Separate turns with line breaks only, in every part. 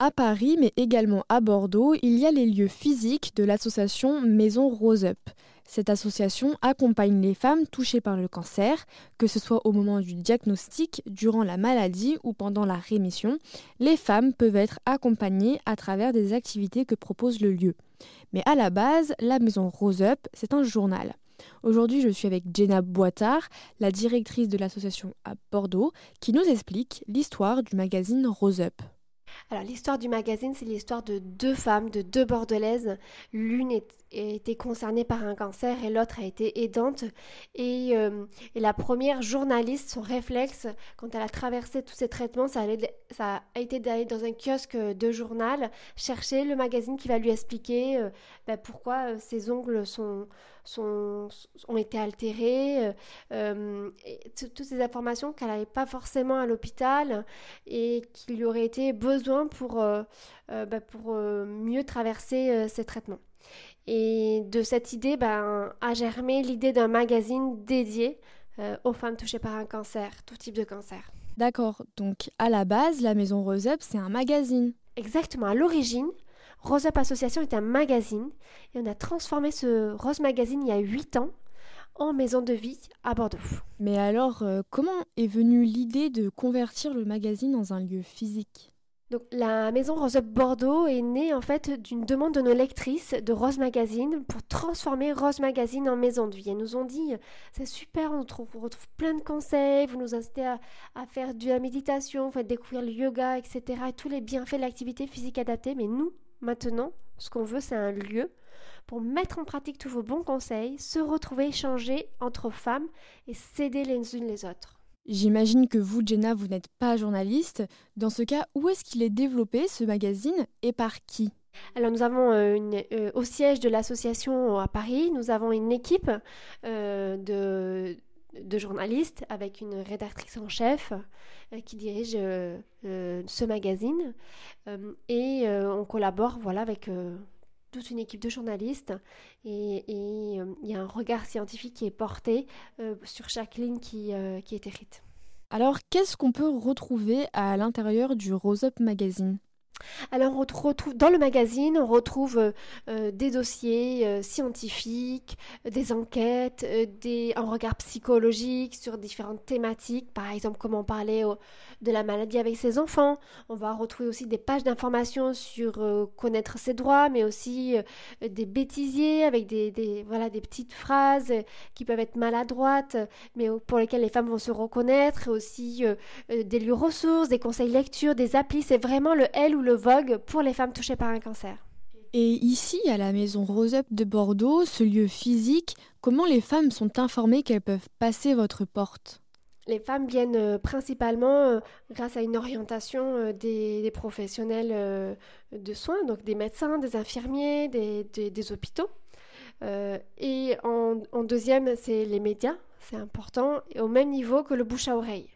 À Paris, mais également à Bordeaux, il y a les lieux physiques de l'association Maison Rose Up. Cette association accompagne les femmes touchées par le cancer, que ce soit au moment du diagnostic, durant la maladie ou pendant la rémission. Les femmes peuvent être accompagnées à travers des activités que propose le lieu. Mais à la base, la Maison Rose Up, c'est un journal. Aujourd'hui, je suis avec Jenna Boitard, la directrice de l'association à Bordeaux, qui nous explique l'histoire du magazine Rose Up.
Alors l'histoire du magazine, c'est l'histoire de deux femmes, de deux bordelaises. L'une était concernée par un cancer et l'autre a été aidante. Et, euh, la première journaliste, son réflexe, quand elle a traversé tous ces traitements, ça, ça a été d'aller dans un kiosque de journal, chercher le magazine qui va lui expliquer euh, ben, pourquoi euh, ses ongles sont, sont, ont été altérés, toutes ces informations qu'elle n'avait pas forcément à l'hôpital et qu'il lui aurait été besoin pour, ben, pour mieux traverser ces traitements. Et de cette idée ben, a germé l'idée d'un magazine dédié euh, aux femmes touchées par un cancer, tout type de cancer.
D'accord, donc à la base, la maison Rose Up, c'est un magazine.
Exactement, à l'origine, Rose Up Association est un magazine et on a transformé ce Rose Magazine il y a 8 ans en maison de vie à Bordeaux.
Mais alors, euh, comment est venue l'idée de convertir le magazine dans un lieu physique?
Donc, la maison Rose Up Bordeaux est née en fait d'une demande de nos lectrices de Rose Magazine pour transformer Rose Magazine en maison de vie. Elles nous ont dit c'est super, on retrouve, plein de conseils, vous nous incitez à, faire de la méditation, vous faites découvrir le yoga, etc. Et tous les bienfaits de l'activité physique adaptée. Mais nous, maintenant, ce qu'on veut, c'est un lieu pour mettre en pratique tous vos bons conseils, se retrouver, échanger entre femmes et s'aider les unes les autres.
J'imagine que vous, Jenna, vous n'êtes pas journaliste. Dans ce cas, où est-ce qu'il est développé, ce magazine, et par qui?
Alors nous avons euh, une, euh, au siège de l'association à Paris, nous avons une équipe euh, de, journalistes avec une rédactrice en chef qui dirige ce magazine et on collabore voilà avec toute une équipe de journalistes et il y a un regard scientifique qui est porté sur chaque ligne qui est écrite.
Alors, qu'est-ce qu'on peut retrouver à l'intérieur du Rose Up Magazine?
Alors dans le magazine, on retrouve euh, euh, des dossiers euh, scientifiques, des enquêtes, un regard psychologique sur différentes thématiques, par exemple comment parler de la maladie avec ses enfants. On va retrouver aussi des pages d'informations sur connaître ses droits, mais aussi des bêtisiers avec des, des, voilà, des petites phrases qui peuvent être maladroites, mais pour lesquelles les femmes vont se reconnaître, et aussi des lieux ressources, des conseils lecture, des applis. C'est vraiment le L ou le Vogue pour les femmes touchées par un cancer.
Et ici, à la maison Rose Up de Bordeaux, ce lieu physique, comment les femmes sont informées qu'elles peuvent passer votre porte?
Les femmes viennent euh, principalement euh, grâce à une orientation euh, des, professionnels de soins, donc des médecins, des infirmiers, des, hôpitaux. et en, en deuxième, c'est les médias, c'est important, et au même niveau que le bouche à oreille.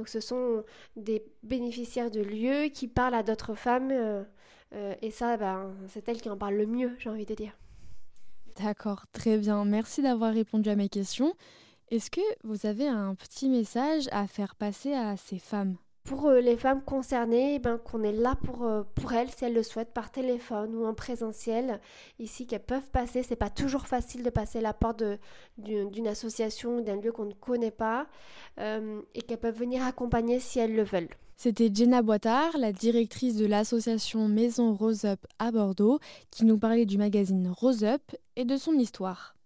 Donc ce sont des bénéficiaires de lieux qui parlent à d'autres femmes euh, euh, et ça, ben, c'est elles qui en parlent le mieux, j'ai envie de dire.
D'accord, très bien. Merci d'avoir répondu à mes questions. Est-ce que vous avez un petit message à faire passer à ces femmes?
Pour euh, les femmes concernées, eh ben, qu'on est là pour, euh, pour elles si elles le souhaitent par téléphone ou en présentiel. Ici, qu'elles peuvent passer. C'est pas toujours facile de passer la porte d'une association ou d'un lieu qu'on ne connaît pas euh, et qu'elles peuvent venir accompagner si elles le veulent.
C'était Jenna Boitard, la directrice de l'association Maison Rose Up à Bordeaux, qui nous parlait du magazine Rose Up et de son histoire.